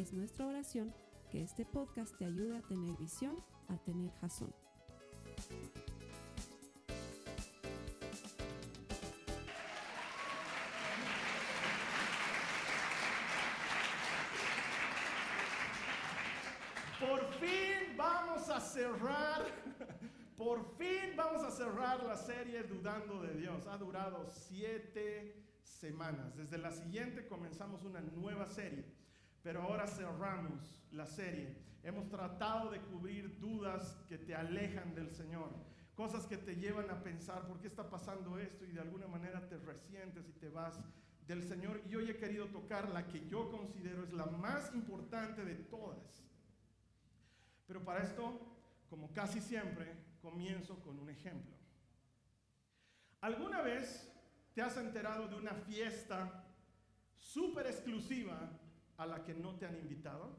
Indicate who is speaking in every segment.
Speaker 1: Es nuestra oración que este podcast te ayude a tener visión, a tener jazón.
Speaker 2: Por fin vamos a cerrar, por fin vamos a cerrar la serie Dudando de Dios. Ha durado siete semanas. Desde la siguiente comenzamos una nueva serie, pero ahora cerramos la serie. Hemos tratado de cubrir dudas que te alejan del Señor, cosas que te llevan a pensar por qué está pasando esto y de alguna manera te resientes y te vas del Señor. Y hoy he querido tocar la que yo considero es la más importante de todas pero para esto, como casi siempre, comienzo con un ejemplo. ¿Alguna vez te has enterado de una fiesta súper exclusiva a la que no te han invitado?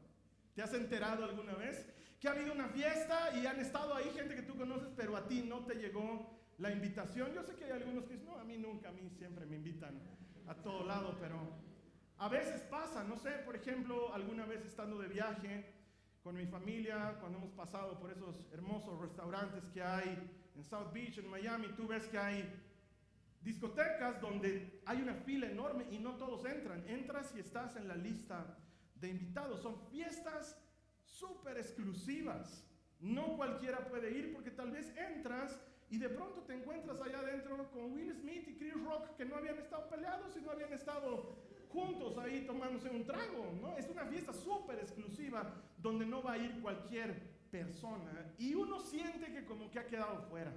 Speaker 2: ¿Te has enterado alguna vez que ha habido una fiesta y han estado ahí gente que tú conoces, pero a ti no te llegó la invitación? Yo sé que hay algunos que dicen, no, a mí nunca, a mí siempre me invitan a todo lado, pero a veces pasa, no sé, por ejemplo, alguna vez estando de viaje, con mi familia, cuando hemos pasado por esos hermosos restaurantes que hay en South Beach, en Miami, tú ves que hay discotecas donde hay una fila enorme y no todos entran. Entras y estás en la lista de invitados. Son fiestas súper exclusivas. No cualquiera puede ir porque tal vez entras y de pronto te encuentras allá adentro con Will Smith y Chris Rock que no habían estado peleados y no habían estado juntos ahí tomándose un trago, ¿no? Es una fiesta súper exclusiva donde no va a ir cualquier persona y uno siente que como que ha quedado fuera.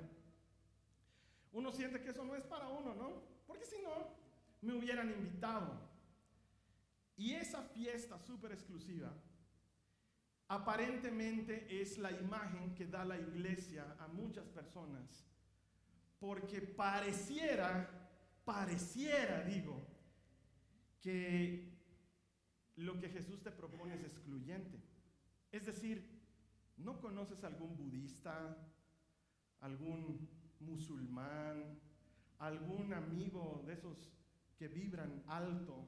Speaker 2: Uno siente que eso no es para uno, ¿no? Porque si no, me hubieran invitado. Y esa fiesta súper exclusiva aparentemente es la imagen que da la iglesia a muchas personas. Porque pareciera, pareciera, digo, que lo que Jesús te propone es excluyente. Es decir, no conoces algún budista, algún musulmán, algún amigo de esos que vibran alto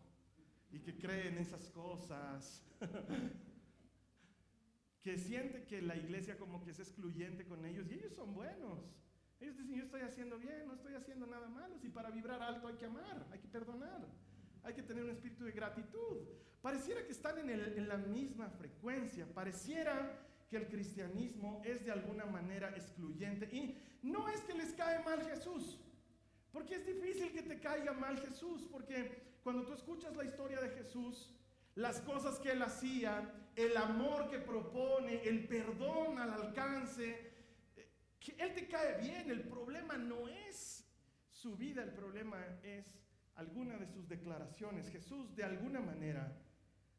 Speaker 2: y que creen esas cosas, que siente que la iglesia como que es excluyente con ellos y ellos son buenos. Ellos dicen, yo estoy haciendo bien, no estoy haciendo nada malo, y para vibrar alto hay que amar, hay que perdonar hay que tener un espíritu de gratitud. Pareciera que están en, en, la misma frecuencia, pareciera que el cristianismo es de alguna manera excluyente. Y no es que les cae mal Jesús, porque es difícil que te caiga mal Jesús, porque cuando tú escuchas la historia de Jesús, las cosas que él hacía, el amor que propone, el perdón al alcance, que él te cae bien, el problema no es su vida, el problema es alguna de sus declaraciones. Jesús de alguna manera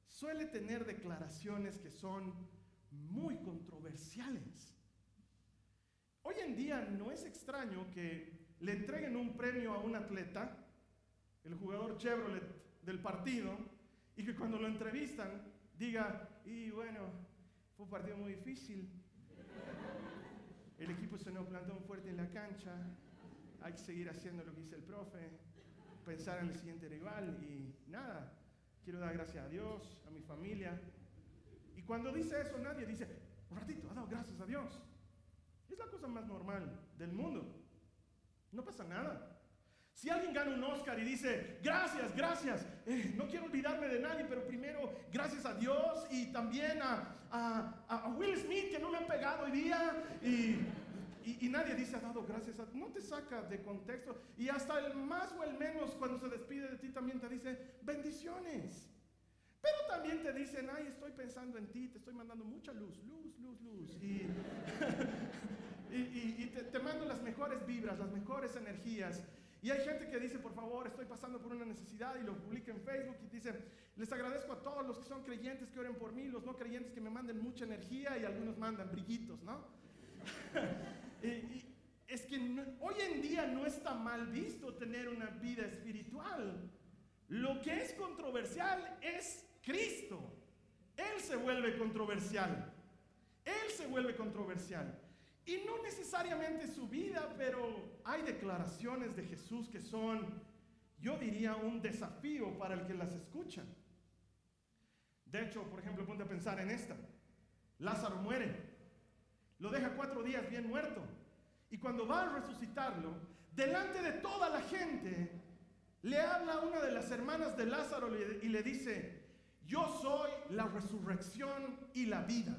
Speaker 2: suele tener declaraciones que son muy controversiales. Hoy en día no es extraño que le entreguen un premio a un atleta, el jugador Chevrolet del partido, y que cuando lo entrevistan diga, y bueno, fue un partido muy difícil, el equipo se nos plantó fuerte en la cancha, hay que seguir haciendo lo que dice el profe, pensar en el siguiente rival y nada, quiero dar gracias a Dios, a mi familia. Cuando dice eso nadie dice, un ratito, ha dado gracias a Dios. Es la cosa más normal del mundo. No pasa nada. Si alguien gana un Oscar y dice, gracias, gracias, eh, no quiero olvidarme de nadie, pero primero gracias a Dios y también a, a, a Will Smith que no me han pegado hoy día y y, nadie dice ha dado gracias a no te saca de contexto y hasta el más o el menos cuando se despide de ti también te dice bendiciones pero también te dicen ay estoy pensando en ti te estoy mandando mucha luz luz luz luz y, y, te, mando las mejores vibras las mejores energías Y hay gente que dice, por favor, estoy pasando por una necesidad y lo publica en Facebook y dice, les agradezco a todos los que son creyentes que oren por mí, los no creyentes que me manden mucha energía y algunos mandan brillitos, ¿no? es que hoy en día no está mal visto tener una vida espiritual. Lo que es controversial es Cristo. Él se vuelve controversial. Él se vuelve controversial. Y no necesariamente su vida, pero hay declaraciones de Jesús que son, yo diría, un desafío para el que las escucha. De hecho, por ejemplo, ponte a pensar en esta. Lázaro muere. Lo deja cuatro días bien muerto. Y cuando va a resucitarlo, delante de toda la gente, le habla a una de las hermanas de Lázaro y le dice, yo soy la resurrección y la vida.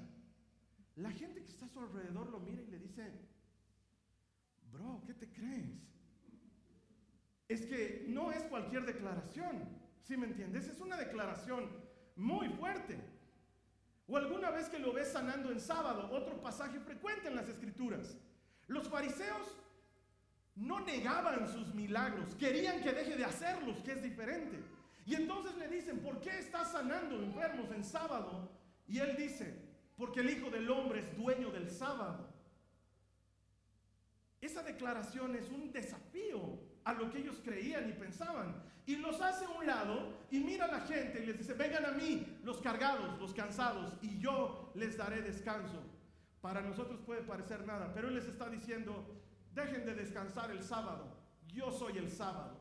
Speaker 2: La gente que está a su alrededor lo mira y le dice, bro, ¿qué te crees? Es que no es cualquier declaración, ¿sí me entiendes? Es una declaración muy fuerte. O alguna vez que lo ves sanando en sábado, otro pasaje frecuente en las escrituras. Los fariseos no negaban sus milagros, querían que deje de hacerlos, que es diferente. Y entonces le dicen, ¿por qué estás sanando enfermos en sábado? Y él dice, porque el Hijo del Hombre es dueño del sábado. Esa declaración es un desafío a lo que ellos creían y pensaban. Y los hace a un lado y mira a la gente y les dice, vengan a mí los cargados, los cansados, y yo les daré descanso. Para nosotros puede parecer nada, pero Él les está diciendo, dejen de descansar el sábado, yo soy el sábado.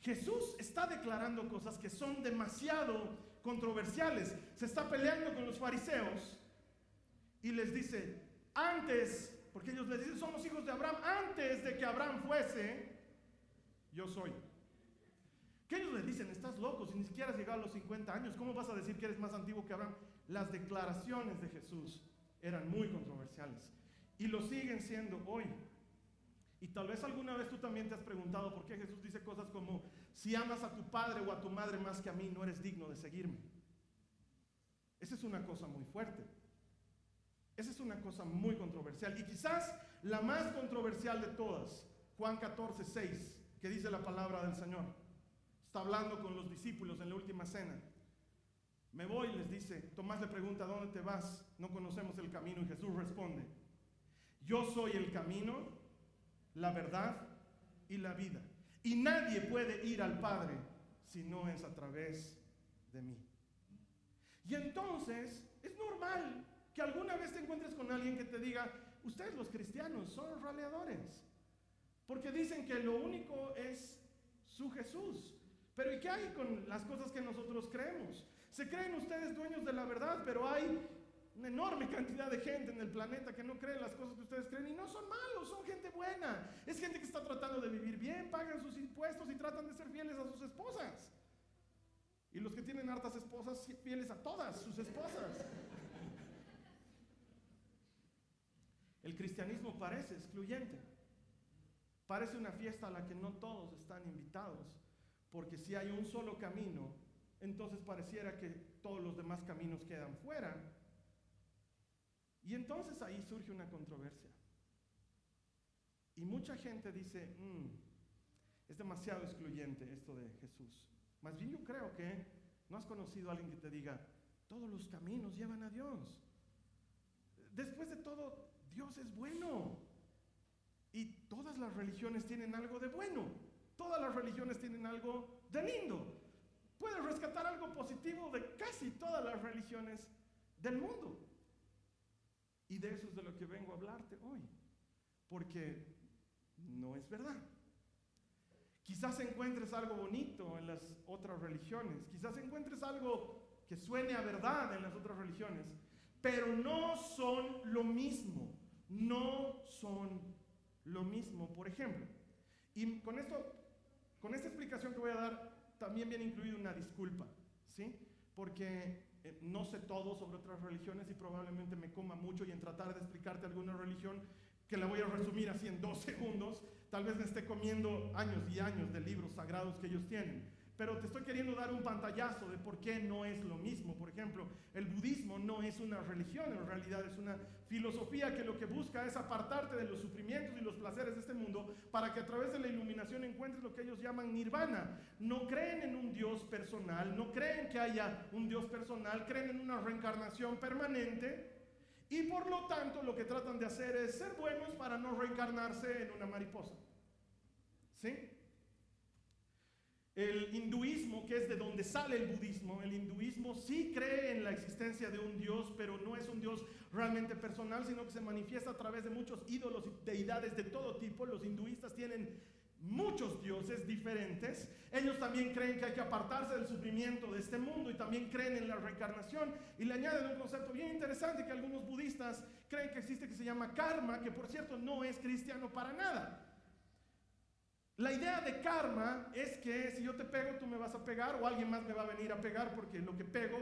Speaker 2: Jesús está declarando cosas que son demasiado controversiales. Se está peleando con los fariseos y les dice, antes, porque ellos les dicen, somos hijos de Abraham, antes de que Abraham fuese, yo soy. Que ellos les dicen, estás loco, si ni siquiera has llegado a los 50 años, ¿cómo vas a decir que eres más antiguo que Abraham? Las declaraciones de Jesús eran muy controversiales y lo siguen siendo hoy. Y tal vez alguna vez tú también te has preguntado por qué Jesús dice cosas como, si amas a tu padre o a tu madre más que a mí, no eres digno de seguirme. Esa es una cosa muy fuerte. Esa es una cosa muy controversial. Y quizás la más controversial de todas, Juan 14, 6, que dice la palabra del Señor. Está hablando con los discípulos en la última cena. Me voy, les dice. Tomás le pregunta, ¿dónde te vas? No conocemos el camino. Y Jesús responde, yo soy el camino, la verdad y la vida. Y nadie puede ir al Padre si no es a través de mí. Y entonces es normal que alguna vez te encuentres con alguien que te diga, ustedes los cristianos son raleadores, porque dicen que lo único es su Jesús. Pero ¿y qué hay con las cosas que nosotros creemos? Se creen ustedes dueños de la verdad, pero hay una enorme cantidad de gente en el planeta que no cree las cosas que ustedes creen y no son malos, son gente buena. Es gente que está tratando de vivir bien, pagan sus impuestos y tratan de ser fieles a sus esposas. Y los que tienen hartas esposas, fieles a todas sus esposas. El cristianismo parece excluyente. Parece una fiesta a la que no todos están invitados. Porque si hay un solo camino, entonces pareciera que todos los demás caminos quedan fuera y entonces ahí surge una controversia. Y mucha gente dice, mm, es demasiado excluyente esto de Jesús. Más bien yo creo que no has conocido a alguien que te diga, todos los caminos llevan a Dios. Después de todo, Dios es bueno. Y todas las religiones tienen algo de bueno. Todas las religiones tienen algo de lindo. Puedes rescatar algo positivo de casi todas las religiones del mundo. Y de eso es de lo que vengo a hablarte hoy, porque no es verdad. Quizás encuentres algo bonito en las otras religiones, quizás encuentres algo que suene a verdad en las otras religiones, pero no son lo mismo, no son lo mismo. Por ejemplo, y con esto, con esta explicación que voy a dar, también viene incluida una disculpa, ¿sí? Porque eh, no sé todo sobre otras religiones y probablemente me coma mucho y en tratar de explicarte alguna religión que la voy a resumir así en dos segundos, tal vez me esté comiendo años y años de libros sagrados que ellos tienen. Pero te estoy queriendo dar un pantallazo de por qué no es lo mismo. Por ejemplo, el budismo no es una religión, en realidad es una filosofía que lo que busca es apartarte de los sufrimientos y los placeres de este mundo para que a través de la iluminación encuentres lo que ellos llaman nirvana. No creen en un Dios personal, no creen que haya un Dios personal, creen en una reencarnación permanente. Y por lo tanto lo que tratan de hacer es ser buenos para no reencarnarse en una mariposa. ¿Sí? El hinduismo, que es de donde sale el budismo, el hinduismo sí cree en la existencia de un Dios, pero no es un Dios realmente personal, sino que se manifiesta a través de muchos ídolos y deidades de todo tipo. Los hinduistas tienen muchos dioses diferentes. Ellos también creen que hay que apartarse del sufrimiento de este mundo y también creen en la reencarnación. Y le añaden un concepto bien interesante que algunos budistas creen que existe que se llama karma, que por cierto no es cristiano para nada. La idea de karma es que si yo te pego, tú me vas a pegar o alguien más me va a venir a pegar porque lo que pego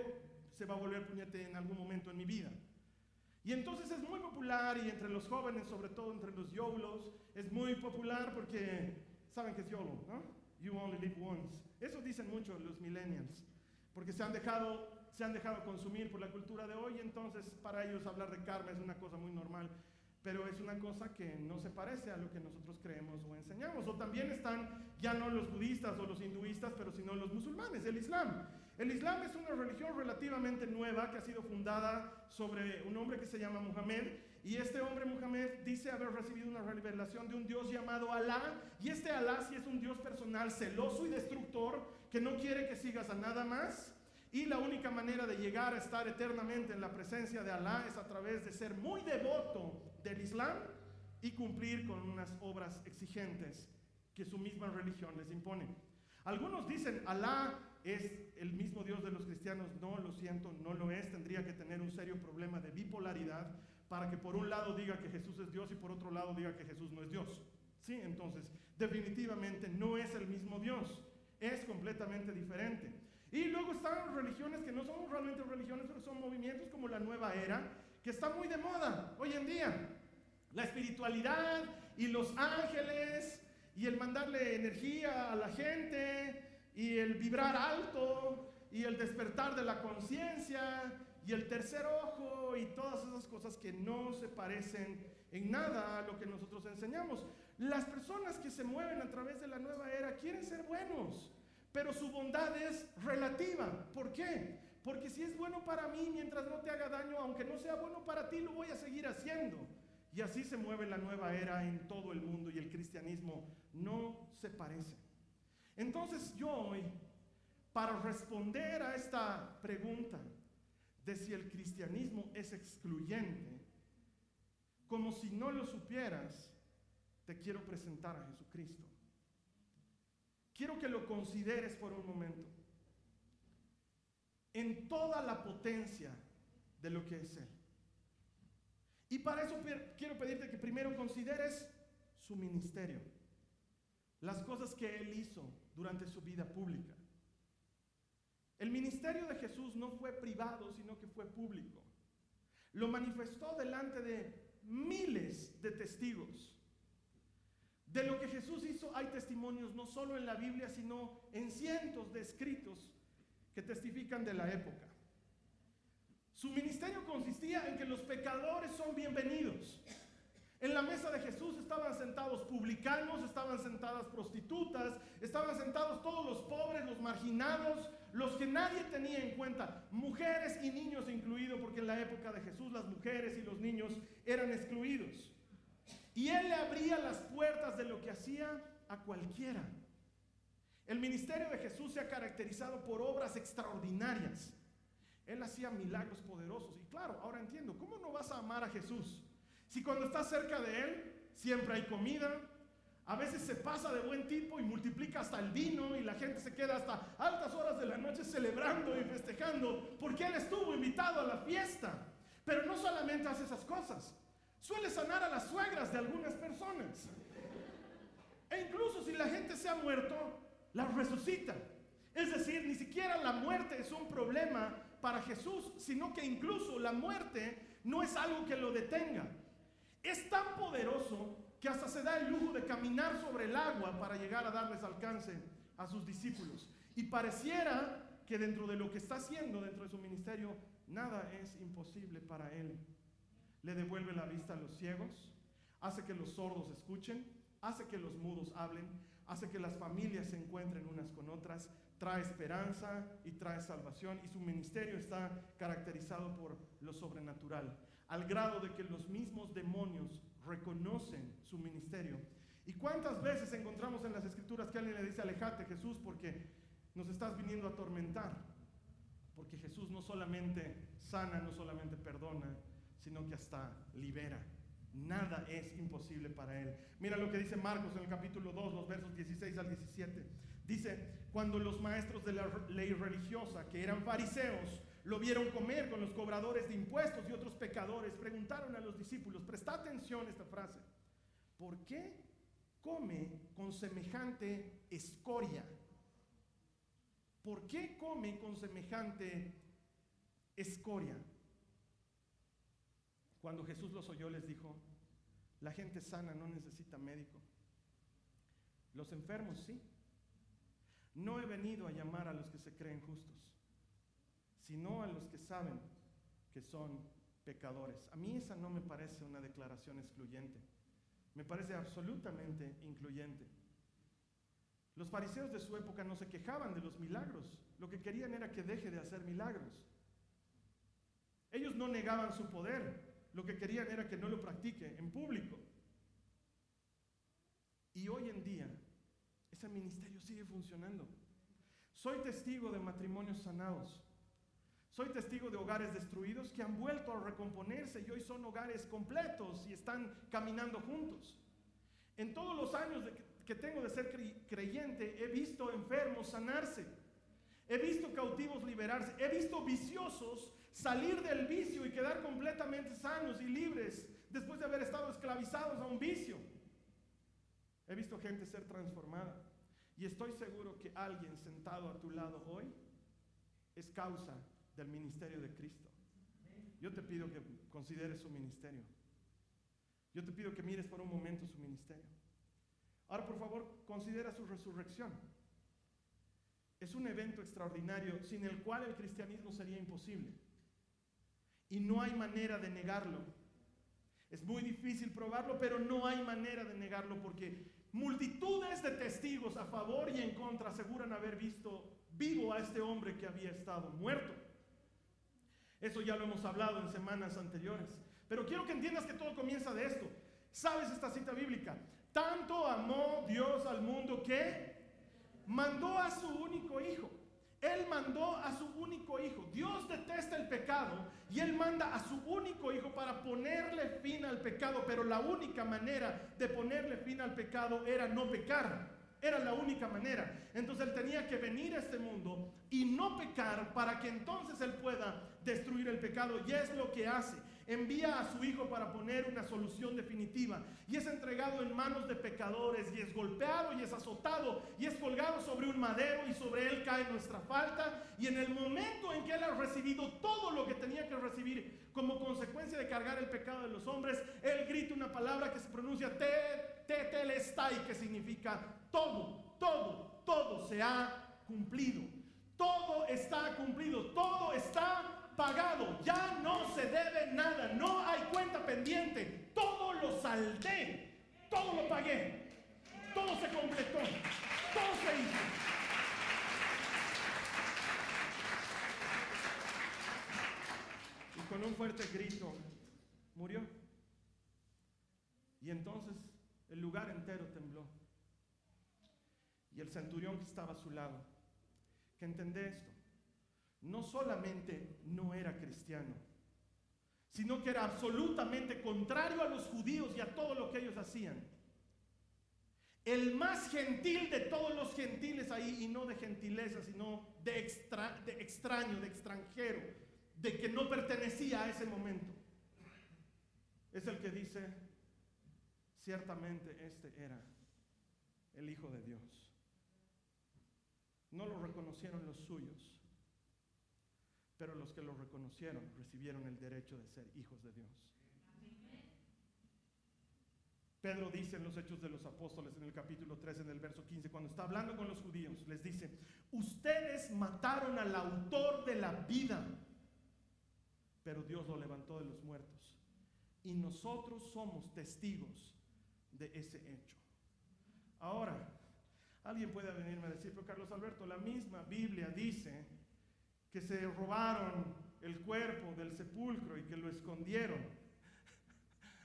Speaker 2: se va a volver puñete en algún momento en mi vida. Y entonces es muy popular y entre los jóvenes, sobre todo entre los YOLOs, es muy popular porque saben que es YOLO, ¿no? You only live once. Eso dicen mucho los millennials, porque se han dejado se han dejado consumir por la cultura de hoy, entonces para ellos hablar de karma es una cosa muy normal pero es una cosa que no se parece a lo que nosotros creemos o enseñamos. O también están ya no los budistas o los hinduistas, pero sino los musulmanes, el Islam. El Islam es una religión relativamente nueva que ha sido fundada sobre un hombre que se llama Muhammad. Y este hombre Muhammad dice haber recibido una revelación de un Dios llamado Alá. Y este Alá sí es un Dios personal, celoso y destructor, que no quiere que sigas a nada más. Y la única manera de llegar a estar eternamente en la presencia de Alá es a través de ser muy devoto del Islam y cumplir con unas obras exigentes que su misma religión les impone. Algunos dicen, Alá es el mismo Dios de los cristianos. No, lo siento, no lo es. Tendría que tener un serio problema de bipolaridad para que por un lado diga que Jesús es Dios y por otro lado diga que Jesús no es Dios. Sí, entonces definitivamente no es el mismo Dios. Es completamente diferente. Y luego están religiones que no son realmente religiones, pero son movimientos como la nueva era, que está muy de moda hoy en día. La espiritualidad y los ángeles y el mandarle energía a la gente y el vibrar alto y el despertar de la conciencia y el tercer ojo y todas esas cosas que no se parecen en nada a lo que nosotros enseñamos. Las personas que se mueven a través de la nueva era quieren ser buenos, pero su bondad es relativa. ¿Por qué? Porque si es bueno para mí, mientras no te haga daño, aunque no sea bueno para ti, lo voy a seguir haciendo. Y así se mueve la nueva era en todo el mundo y el cristianismo no se parece. Entonces yo hoy, para responder a esta pregunta de si el cristianismo es excluyente, como si no lo supieras, te quiero presentar a Jesucristo. Quiero que lo consideres por un momento en toda la potencia de lo que es Él. Y para eso quiero pedirte que primero consideres su ministerio, las cosas que Él hizo durante su vida pública. El ministerio de Jesús no fue privado, sino que fue público. Lo manifestó delante de miles de testigos. De lo que Jesús hizo hay testimonios no solo en la Biblia, sino en cientos de escritos que testifican de la época. Su ministerio consistía en que los pecadores son bienvenidos. En la mesa de Jesús estaban sentados publicanos, estaban sentadas prostitutas, estaban sentados todos los pobres, los marginados, los que nadie tenía en cuenta, mujeres y niños incluidos, porque en la época de Jesús las mujeres y los niños eran excluidos. Y él le abría las puertas de lo que hacía a cualquiera. El ministerio de Jesús se ha caracterizado por obras extraordinarias. Él hacía milagros poderosos. Y claro, ahora entiendo, ¿cómo no vas a amar a Jesús? Si cuando estás cerca de Él, siempre hay comida, a veces se pasa de buen tipo y multiplica hasta el vino y la gente se queda hasta altas horas de la noche celebrando y festejando porque Él estuvo invitado a la fiesta. Pero no solamente hace esas cosas, suele sanar a las suegras de algunas personas. E incluso si la gente se ha muerto, la resucita. Es decir, ni siquiera la muerte es un problema para Jesús, sino que incluso la muerte no es algo que lo detenga. Es tan poderoso que hasta se da el lujo de caminar sobre el agua para llegar a darles alcance a sus discípulos. Y pareciera que dentro de lo que está haciendo, dentro de su ministerio, nada es imposible para él. Le devuelve la vista a los ciegos, hace que los sordos escuchen, hace que los mudos hablen, hace que las familias se encuentren unas con otras, trae esperanza y trae salvación y su ministerio está caracterizado por lo sobrenatural, al grado de que los mismos demonios reconocen su ministerio. ¿Y cuántas veces encontramos en las escrituras que alguien le dice, alejate Jesús porque nos estás viniendo a atormentar? Porque Jesús no solamente sana, no solamente perdona, sino que hasta libera. Nada es imposible para Él. Mira lo que dice Marcos en el capítulo 2, los versos 16 al 17. Dice, cuando los maestros de la ley religiosa, que eran fariseos, lo vieron comer con los cobradores de impuestos y otros pecadores, preguntaron a los discípulos, presta atención a esta frase, ¿por qué come con semejante escoria? ¿Por qué come con semejante escoria? Cuando Jesús los oyó les dijo, la gente sana no necesita médico. Los enfermos sí. No he venido a llamar a los que se creen justos, sino a los que saben que son pecadores. A mí esa no me parece una declaración excluyente. Me parece absolutamente incluyente. Los fariseos de su época no se quejaban de los milagros. Lo que querían era que deje de hacer milagros. Ellos no negaban su poder. Lo que querían era que no lo practique en público. Y hoy en día, ese ministerio sigue funcionando. Soy testigo de matrimonios sanados. Soy testigo de hogares destruidos que han vuelto a recomponerse y hoy son hogares completos y están caminando juntos. En todos los años que tengo de ser creyente, he visto enfermos sanarse. He visto cautivos liberarse. He visto viciosos salir del vicio y quedar completamente sanos y libres después de haber estado esclavizados a un vicio. He visto gente ser transformada y estoy seguro que alguien sentado a tu lado hoy es causa del ministerio de Cristo. Yo te pido que consideres su ministerio. Yo te pido que mires por un momento su ministerio. Ahora, por favor, considera su resurrección. Es un evento extraordinario sin el cual el cristianismo sería imposible. Y no hay manera de negarlo. Es muy difícil probarlo, pero no hay manera de negarlo porque multitudes de testigos a favor y en contra aseguran haber visto vivo a este hombre que había estado muerto. Eso ya lo hemos hablado en semanas anteriores. Pero quiero que entiendas que todo comienza de esto. ¿Sabes esta cita bíblica? Tanto amó Dios al mundo que mandó a su único hijo. Él mandó a su único hijo. Dios detesta el pecado y Él manda a su único hijo para ponerle fin al pecado. Pero la única manera de ponerle fin al pecado era no pecar. Era la única manera. Entonces Él tenía que venir a este mundo y no pecar para que entonces Él pueda destruir el pecado. Y es lo que hace envía a su Hijo para poner una solución definitiva y es entregado en manos de pecadores y es golpeado y es azotado y es colgado sobre un madero y sobre él cae nuestra falta y en el momento en que él ha recibido todo lo que tenía que recibir como consecuencia de cargar el pecado de los hombres, él grita una palabra que se pronuncia te, te telestai que significa todo, todo, todo se ha cumplido. Todo está cumplido, todo está pagado, ya no se debe nada, no hay cuenta pendiente, todo lo saldé, todo lo pagué, todo se completó, todo se hizo. Y con un fuerte grito murió. Y entonces el lugar entero tembló. Y el centurión que estaba a su lado, que entendé esto, no solamente no era cristiano, sino que era absolutamente contrario a los judíos y a todo lo que ellos hacían. El más gentil de todos los gentiles ahí, y no de gentileza, sino de, extra, de extraño, de extranjero, de que no pertenecía a ese momento. Es el que dice, ciertamente este era el Hijo de Dios. No lo reconocieron los suyos pero los que lo reconocieron recibieron el derecho de ser hijos de Dios. Pedro dice en los Hechos de los Apóstoles, en el capítulo 3, en el verso 15, cuando está hablando con los judíos, les dice, ustedes mataron al autor de la vida, pero Dios lo levantó de los muertos. Y nosotros somos testigos de ese hecho. Ahora, alguien puede venirme a decir, pero Carlos Alberto, la misma Biblia dice que se robaron el cuerpo del sepulcro y que lo escondieron.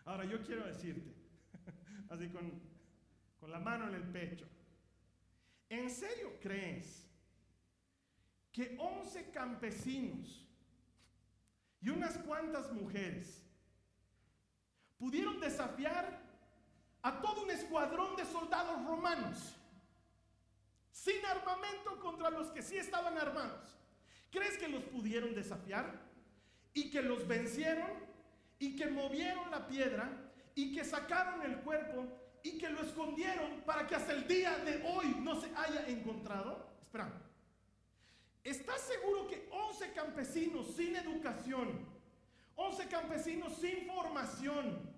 Speaker 2: Ahora, yo quiero decirte, así con, con la mano en el pecho. ¿En serio crees que 11 campesinos y unas cuantas mujeres pudieron desafiar a todo un escuadrón de soldados romanos sin armamento contra los que sí estaban armados? ¿Crees que los pudieron desafiar y que los vencieron y que movieron la piedra y que sacaron el cuerpo y que lo escondieron para que hasta el día de hoy no se haya encontrado? Espera. ¿Estás seguro que 11 campesinos sin educación, 11 campesinos sin formación,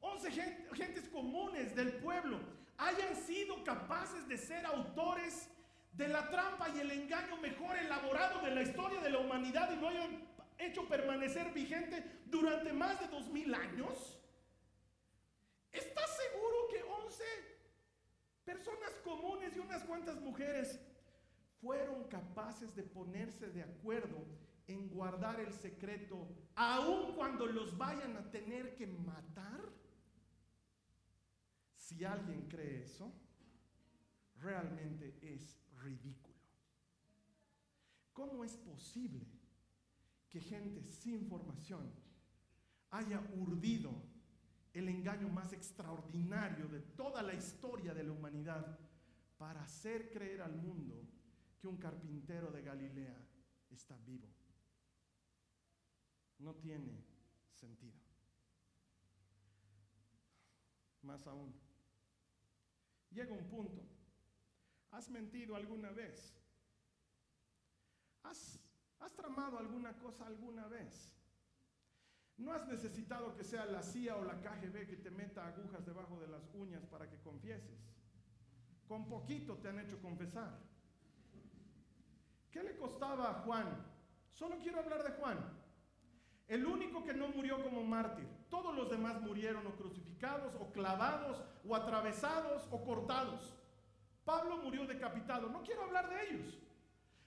Speaker 2: 11 gentes comunes del pueblo hayan sido capaces de ser autores de la trampa y el engaño mejor elaborado de la historia de la humanidad y lo hayan hecho permanecer vigente durante más de dos mil años? ¿Estás seguro que 11 personas comunes y unas cuantas mujeres fueron capaces de ponerse de acuerdo en guardar el secreto, aun cuando los vayan a tener que matar? Si alguien cree eso, realmente es ridículo. ¿Cómo es posible que gente sin formación haya urdido el engaño más extraordinario de toda la historia de la humanidad para hacer creer al mundo que un carpintero de Galilea está vivo. No tiene sentido. Más aún, llega un punto, ¿has mentido alguna vez? ¿Has, has tramado alguna cosa alguna vez? No has necesitado que sea la CIA o la KGB que te meta agujas debajo de las uñas para que confieses. Con poquito te han hecho confesar. ¿Qué le costaba a Juan? Solo quiero hablar de Juan. El único que no murió como mártir. Todos los demás murieron o crucificados, o clavados, o atravesados, o cortados. Pablo murió decapitado. No quiero hablar de ellos.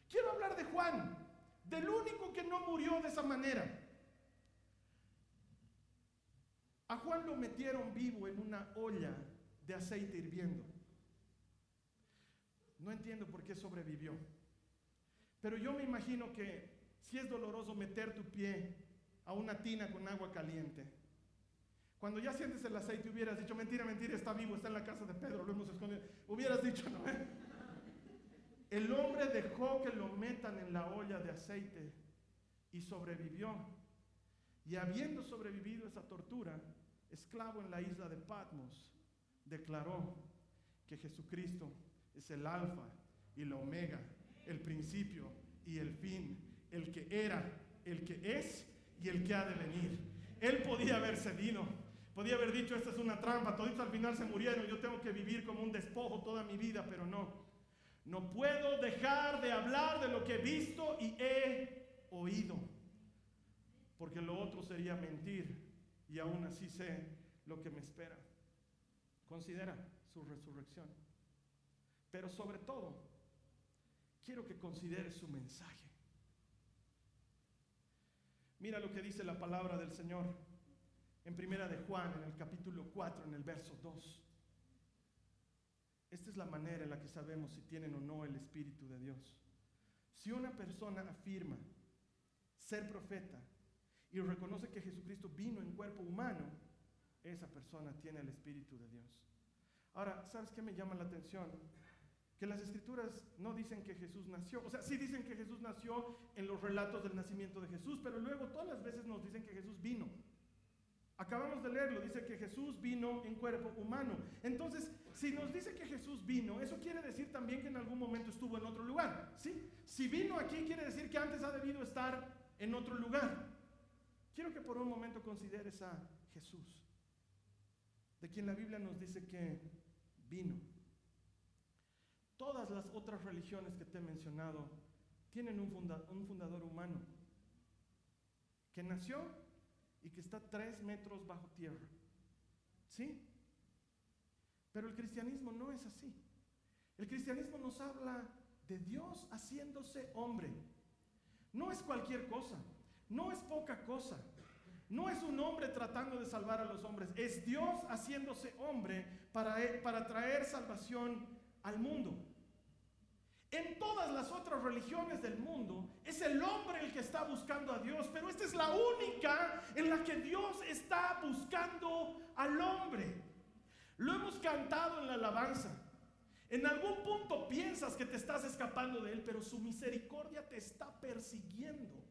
Speaker 2: Quiero hablar de Juan, del único que no murió de esa manera. A Juan lo metieron vivo en una olla de aceite hirviendo. No entiendo por qué sobrevivió. Pero yo me imagino que si es doloroso meter tu pie a una tina con agua caliente, cuando ya sientes el aceite hubieras dicho, mentira, mentira, está vivo, está en la casa de Pedro, lo hemos escondido. Hubieras dicho, no. El hombre dejó que lo metan en la olla de aceite y sobrevivió. Y habiendo sobrevivido esa tortura, esclavo en la isla de Patmos, declaró que Jesucristo es el alfa y la omega, el principio y el fin, el que era, el que es y el que ha de venir. Él podía haber cedido, podía haber dicho, esta es una trampa, toditos al final se murieron, yo tengo que vivir como un despojo toda mi vida, pero no. No puedo dejar de hablar de lo que he visto y he oído, porque lo otro sería mentir y aún así sé lo que me espera. Considera su resurrección. Pero sobre todo, quiero que consideres su mensaje. Mira lo que dice la palabra del Señor en Primera de Juan, en el capítulo 4, en el verso 2. Esta es la manera en la que sabemos si tienen o no el Espíritu de Dios. Si una persona afirma ser profeta y reconoce que Jesucristo vino en cuerpo humano, esa persona tiene el Espíritu de Dios. Ahora, ¿sabes qué me llama la atención? Que las escrituras no dicen que Jesús nació, o sea, sí dicen que Jesús nació en los relatos del nacimiento de Jesús, pero luego todas las veces nos dicen que Jesús vino. Acabamos de leerlo, dice que Jesús vino en cuerpo humano. Entonces, si nos dice que Jesús vino, eso quiere decir también que en algún momento estuvo en otro lugar, ¿sí? Si vino aquí quiere decir que antes ha debido estar en otro lugar. Quiero que por un momento consideres a Jesús. de quien la Biblia nos dice que vino. Todas las otras religiones que te he mencionado tienen un, un fundador humano que nació y que está tres metros bajo tierra. ¿Sí? Pero el cristianismo no es así. El cristianismo nos habla de Dios haciéndose hombre. No es cualquier cosa, no es poca cosa, no es un hombre tratando de salvar a los hombres, es Dios haciéndose hombre para, para traer salvación al mundo. En todas las otras religiones del mundo es el hombre el que está buscando a Dios, pero esta es la única en la que Dios está buscando al hombre. Lo hemos cantado en la alabanza. En algún punto piensas que te estás escapando de Él, pero su misericordia te está persiguiendo.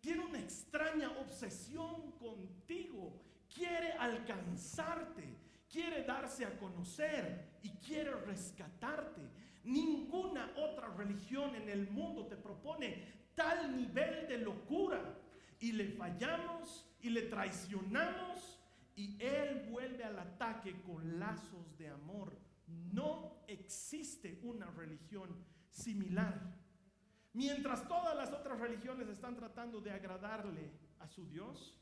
Speaker 2: Tiene una extraña obsesión contigo. Quiere alcanzarte, quiere darse a conocer y quiere rescatarte. Ninguna otra religión en el mundo te propone tal nivel de locura. Y le fallamos y le traicionamos y Él vuelve al ataque con lazos de amor. No existe una religión similar. Mientras todas las otras religiones están tratando de agradarle a su Dios,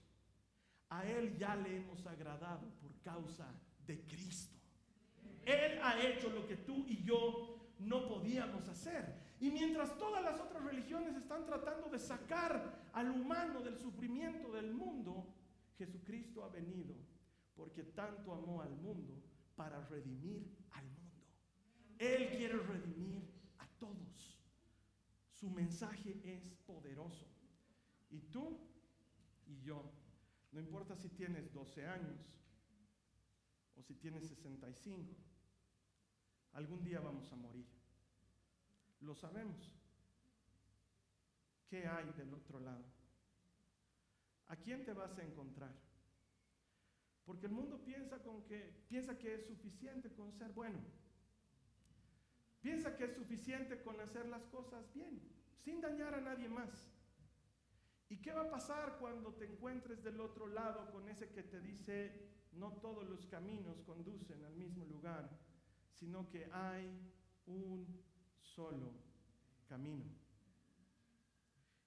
Speaker 2: a Él ya le hemos agradado por causa de Cristo. Él ha hecho lo que tú podíamos hacer. Y mientras todas las otras religiones están tratando de sacar al humano del sufrimiento del mundo, Jesucristo ha venido porque tanto amó al mundo para redimir al mundo. Él quiere redimir a todos. Su mensaje es poderoso. Y tú y yo, no importa si tienes 12 años o si tienes 65, Algún día vamos a morir. Lo sabemos. ¿Qué hay del otro lado? ¿A quién te vas a encontrar? Porque el mundo piensa, con que, piensa que es suficiente con ser bueno. Piensa que es suficiente con hacer las cosas bien, sin dañar a nadie más. ¿Y qué va a pasar cuando te encuentres del otro lado con ese que te dice, no todos los caminos conducen al mismo lugar? sino que hay un solo camino.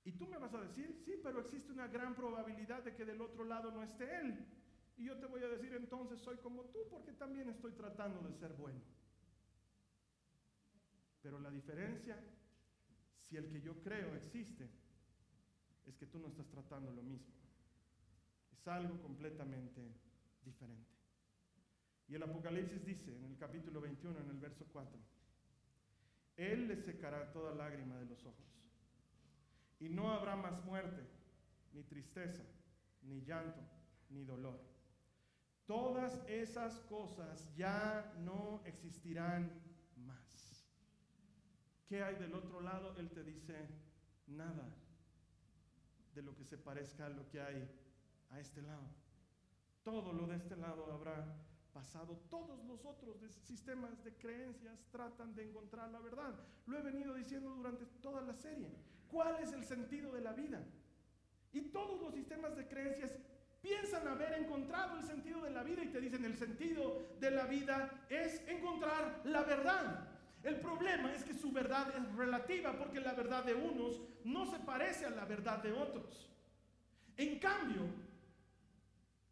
Speaker 2: Y tú me vas a decir, sí, pero existe una gran probabilidad de que del otro lado no esté Él. Y yo te voy a decir entonces soy como tú porque también estoy tratando de ser bueno. Pero la diferencia, si el que yo creo existe, es que tú no estás tratando lo mismo. Es algo completamente diferente. Y el Apocalipsis dice en el capítulo 21, en el verso 4, Él le secará toda lágrima de los ojos. Y no habrá más muerte, ni tristeza, ni llanto, ni dolor. Todas esas cosas ya no existirán más. ¿Qué hay del otro lado? Él te dice, nada de lo que se parezca a lo que hay a este lado. Todo lo de este lado habrá pasado. Todos los otros sistemas de creencias tratan de encontrar la verdad. Lo he venido diciendo durante toda la serie. ¿Cuál es el sentido de la vida? Y todos los sistemas de creencias piensan haber encontrado el sentido de la vida y te dicen el sentido de la vida es encontrar la verdad. El problema es que su verdad es relativa porque la verdad de unos no se parece a la verdad de otros. En cambio,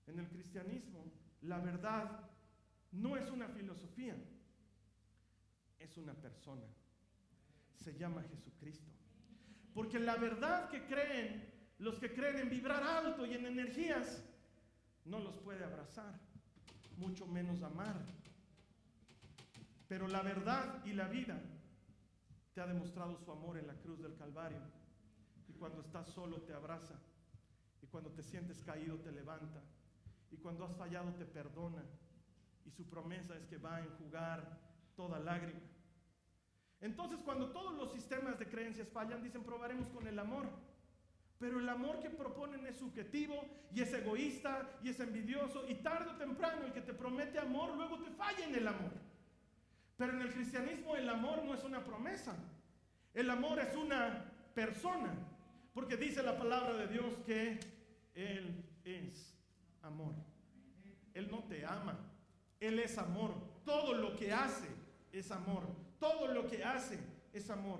Speaker 2: en el cristianismo, la verdad no es una filosofía, es una persona. Se llama Jesucristo. Porque la verdad que creen, los que creen en vibrar alto y en energías, no los puede abrazar, mucho menos amar. Pero la verdad y la vida te ha demostrado su amor en la cruz del Calvario. Y cuando estás solo te abraza. Y cuando te sientes caído te levanta. Y cuando has fallado te perdona y su promesa es que va a enjugar toda lágrima. Entonces, cuando todos los sistemas de creencias fallan, dicen probaremos con el amor. Pero el amor que proponen es subjetivo y es egoísta y es envidioso y tarde o temprano el que te promete amor luego te falla en el amor. Pero en el cristianismo el amor no es una promesa. El amor es una persona. Porque dice la palabra de Dios que Él es amor. Él no te ama, Él es amor. Todo lo que hace es amor. Todo lo que hace es amor.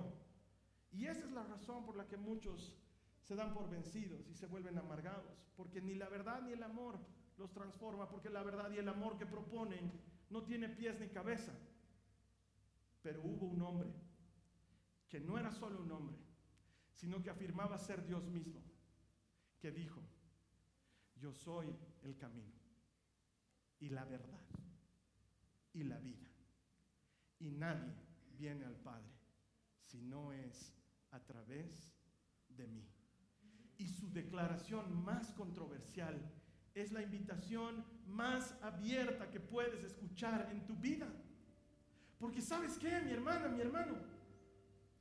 Speaker 2: Y esa es la razón por la que muchos se dan por vencidos y se vuelven amargados. Porque ni la verdad ni el amor los transforma. Porque la verdad y el amor que proponen no tiene pies ni cabeza. Pero hubo un hombre que no era solo un hombre, sino que afirmaba ser Dios mismo, que dijo, yo soy el camino y la verdad y la vida. Y nadie viene al Padre si no es a través de mí. Y su declaración más controversial es la invitación más abierta que puedes escuchar en tu vida. Porque sabes qué, mi hermana, mi hermano,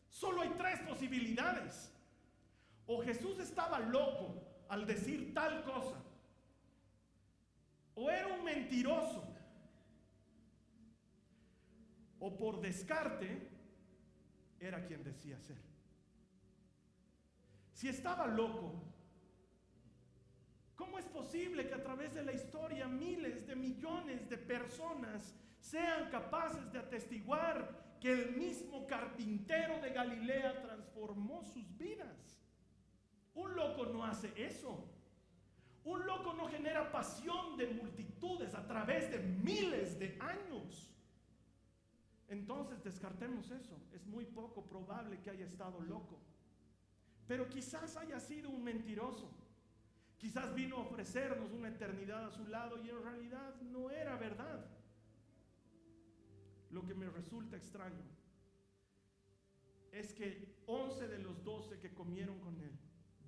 Speaker 2: solo hay tres posibilidades. O Jesús estaba loco al decir tal cosa, o era un mentiroso, o por descarte era quien decía ser. Si estaba loco, ¿cómo es posible que a través de la historia miles de millones de personas sean capaces de atestiguar que el mismo carpintero de Galilea transformó sus vidas? Un loco no hace eso. Un loco no genera pasión de multitudes a través de miles de años. Entonces descartemos eso. Es muy poco probable que haya estado loco. Pero quizás haya sido un mentiroso. Quizás vino a ofrecernos una eternidad a su lado y en realidad no era verdad. Lo que me resulta extraño es que 11 de los 12 que comieron con él,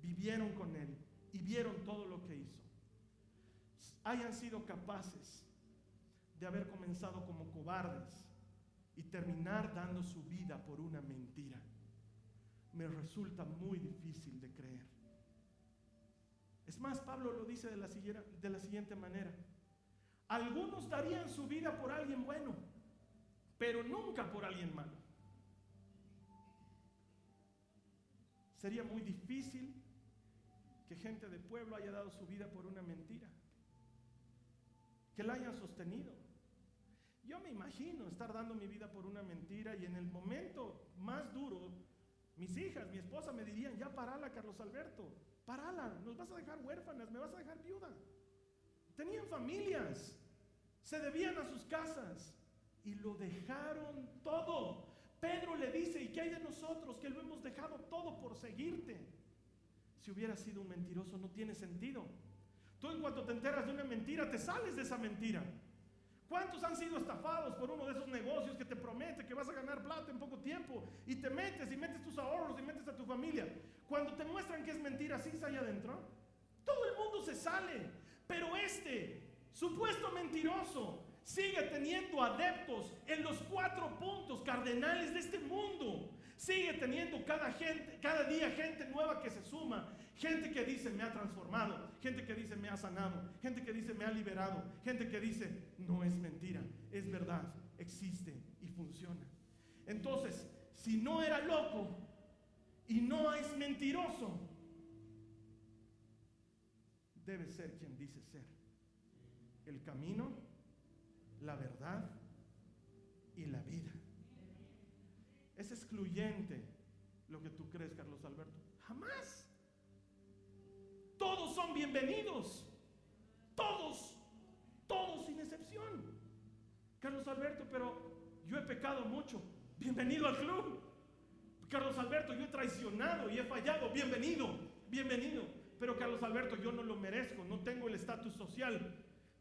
Speaker 2: vivieron con él y vieron todo lo que hizo, hayan sido capaces de haber comenzado como cobardes y terminar dando su vida por una mentira me resulta muy difícil de creer. Es más, Pablo lo dice de la, siguiente manera. Algunos darían su vida por alguien bueno, pero nunca por alguien malo. Sería muy difícil que gente de pueblo haya dado su vida por una mentira, que la hayan sostenido. Yo me imagino estar dando mi vida por una mentira y en el momento más duro mis hijas, mi esposa me dirían, ya parala, Carlos Alberto, parala, nos vas a dejar huérfanas, me vas a dejar viuda. Tenían familias, se debían a sus casas y lo dejaron todo. Pedro le dice, ¿y qué hay de nosotros que lo hemos dejado todo por seguirte? Si hubiera sido un mentiroso no tiene sentido. Tú en cuanto te enteras de una mentira, te sales de esa mentira. ¿Cuántos han sido estafados por uno de esos negocios que te promete que vas a ganar plata en poco tiempo y te metes y metes tus ahorros y metes a tu familia? Cuando te muestran que es mentira, ¿sí allá adentro? Todo el mundo se sale, pero este supuesto mentiroso sigue teniendo adeptos en los cuatro puntos cardenales de este mundo. Sigue teniendo cada día gente nueva que se suma Gente que dice me ha transformado, gente que dice me ha sanado, gente que dice me ha liberado, gente que dice no es mentira, es verdad, existe y funciona. Entonces, si no era loco y no es mentiroso, debe ser quien dice ser. El camino, la verdad y la vida. Es excluyente lo que tú crees, Carlos Alberto. Jamás. Todos son bienvenidos. Todos. Todos sin excepción. Carlos Alberto, pero yo he pecado mucho. Bienvenido al club. Carlos Alberto, yo he traicionado y he fallado. Bienvenido. Bienvenido. Pero Carlos Alberto, yo no lo merezco. No tengo el estatus social.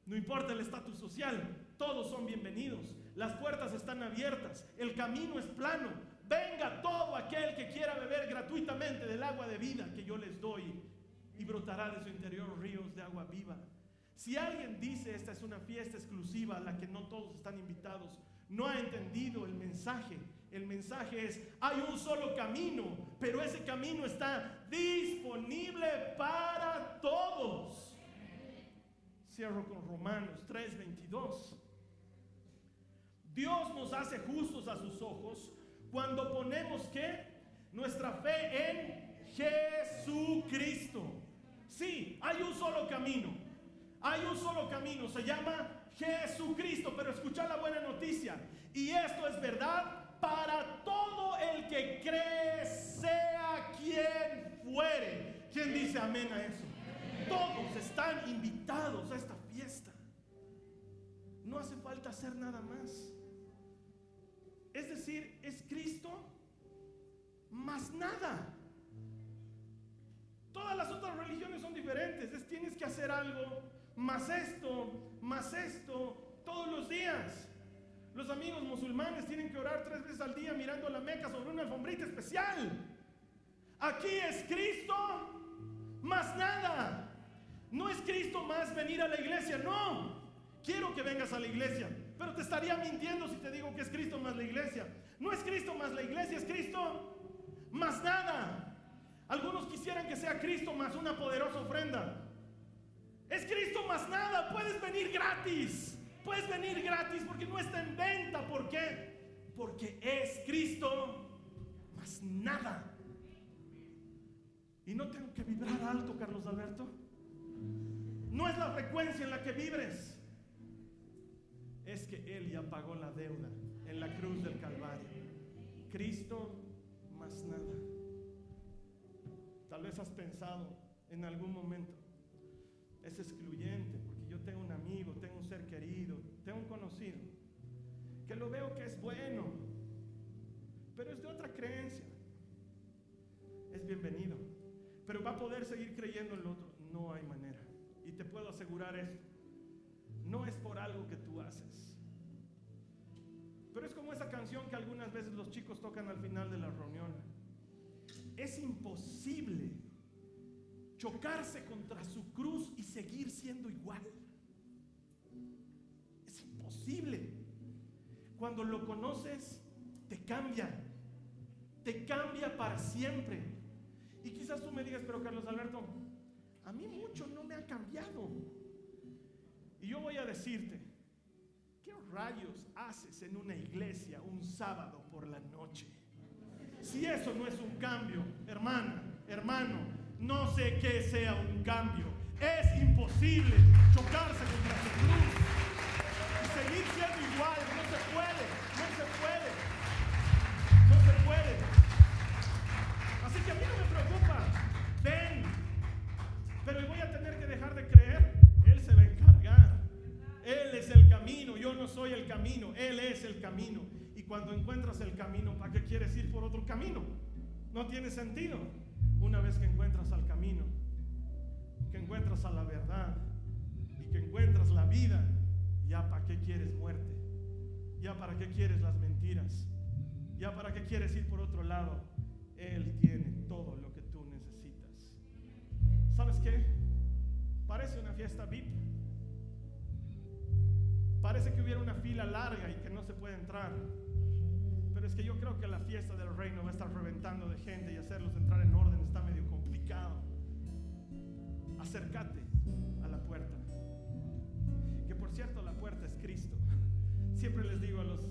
Speaker 2: No importa el estatus social. Todos son bienvenidos. Las puertas están abiertas. El camino es plano. Venga todo aquel que quiera beber gratuitamente del agua de vida que yo les doy y brotará de su interior ríos de agua viva. Si alguien dice esta es una fiesta exclusiva a la que no todos están invitados, no ha entendido el mensaje. El mensaje es, hay un solo camino, pero ese camino está disponible para todos. Cierro con Romanos 3:22. Dios nos hace justos a sus ojos cuando ponemos que nuestra fe en Jesucristo. Sí, hay un solo camino. Hay un solo camino. Se llama Jesucristo. Pero escucha la buena noticia. Y esto es verdad para todo el que cree, sea quien fuere. ¿Quién dice amén a eso? Todos están invitados a esta fiesta. No hace falta hacer nada más. Es decir, es Cristo más nada. Todas las otras religiones son diferentes. Es, tienes que hacer algo, más esto, más esto, todos los días. Los amigos musulmanes tienen que orar tres veces al día mirando la Meca sobre una alfombrita especial. Aquí es Cristo más nada. No es Cristo más venir a la iglesia, no. Quiero que vengas a la iglesia, pero te estaría mintiendo si te digo que es Cristo más la iglesia. No es Cristo más la iglesia, es Cristo más nada. Algunos quisieran que sea Cristo más una poderosa ofrenda. Es Cristo más nada, puedes venir gratis. Puedes venir gratis porque no está en venta. ¿Por qué? Porque es Cristo más nada. Y no tengo que vibrar alto, Carlos Alberto. No es la frecuencia en la que vibres. Es que Él ya pagó la deuda en la cruz del Calvario. Cristo más nada. Tal vez has pensado en algún momento, es excluyente porque yo tengo un amigo, tengo un ser querido, tengo un conocido, que lo veo que es bueno, pero es de otra creencia. Es bienvenido, pero va a poder seguir creyendo en lo otro. No hay manera. Y te puedo asegurar esto. No es por algo que tú haces. Pero es como esa canción que algunas veces los chicos tocan al final de la reunión. Es imposible chocarse contra su cruz y seguir siendo igual. Es imposible. Cuando lo conoces, te cambia. Te cambia para siempre. Y quizás tú me digas, pero Carlos Alberto, a mí mucho no me ha cambiado. Y yo voy a decirte, ¿qué rayos haces en una iglesia un sábado por la noche? Si eso no es un cambio, hermana, hermano, no sé qué sea un cambio. Es imposible chocarse contra su cruz y seguir siendo igual. No se puede, no se puede, no se puede. Así que a mí no me preocupa. Ven, pero voy a tener que dejar de creer. Él se va a encargar. Él es el camino, yo no soy el camino, Él es el camino. Cuando encuentras el camino, ¿para qué quieres ir por otro camino? No tiene sentido. Una vez que encuentras al camino, que encuentras a la verdad y que encuentras la vida, ya para qué quieres muerte, ya para qué quieres las mentiras, ya para qué quieres ir por otro lado. Él tiene todo lo que tú necesitas. ¿Sabes qué? Parece una fiesta VIP. Parece que hubiera una fila larga y que no se puede entrar es que yo creo que la fiesta del reino va a estar reventando de gente y hacerlos entrar en orden está medio complicado. Acércate a la puerta. Que por cierto, la puerta es Cristo. Siempre les digo a los,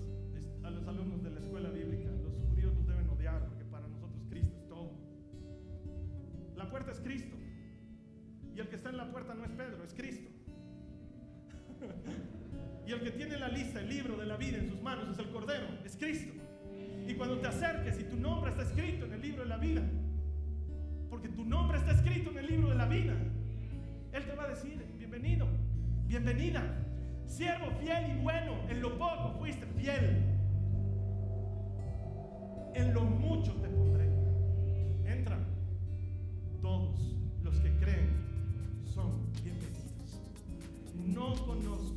Speaker 2: a los alumnos de la escuela bíblica, los judíos nos deben odiar porque para nosotros Cristo es todo. La puerta es Cristo. Y el que está en la puerta no es Pedro, es Cristo. y el que tiene la lista, el libro de la vida en sus manos es el Cordero, es Cristo. Y cuando te acerques y tu nombre está escrito en el libro de la vida, porque tu nombre está escrito en el libro de la vida, Él te va a decir, bienvenido, bienvenida, siervo fiel y bueno, en lo poco fuiste fiel, en lo mucho te pondré. Entra, todos los que creen son bienvenidos. No conozco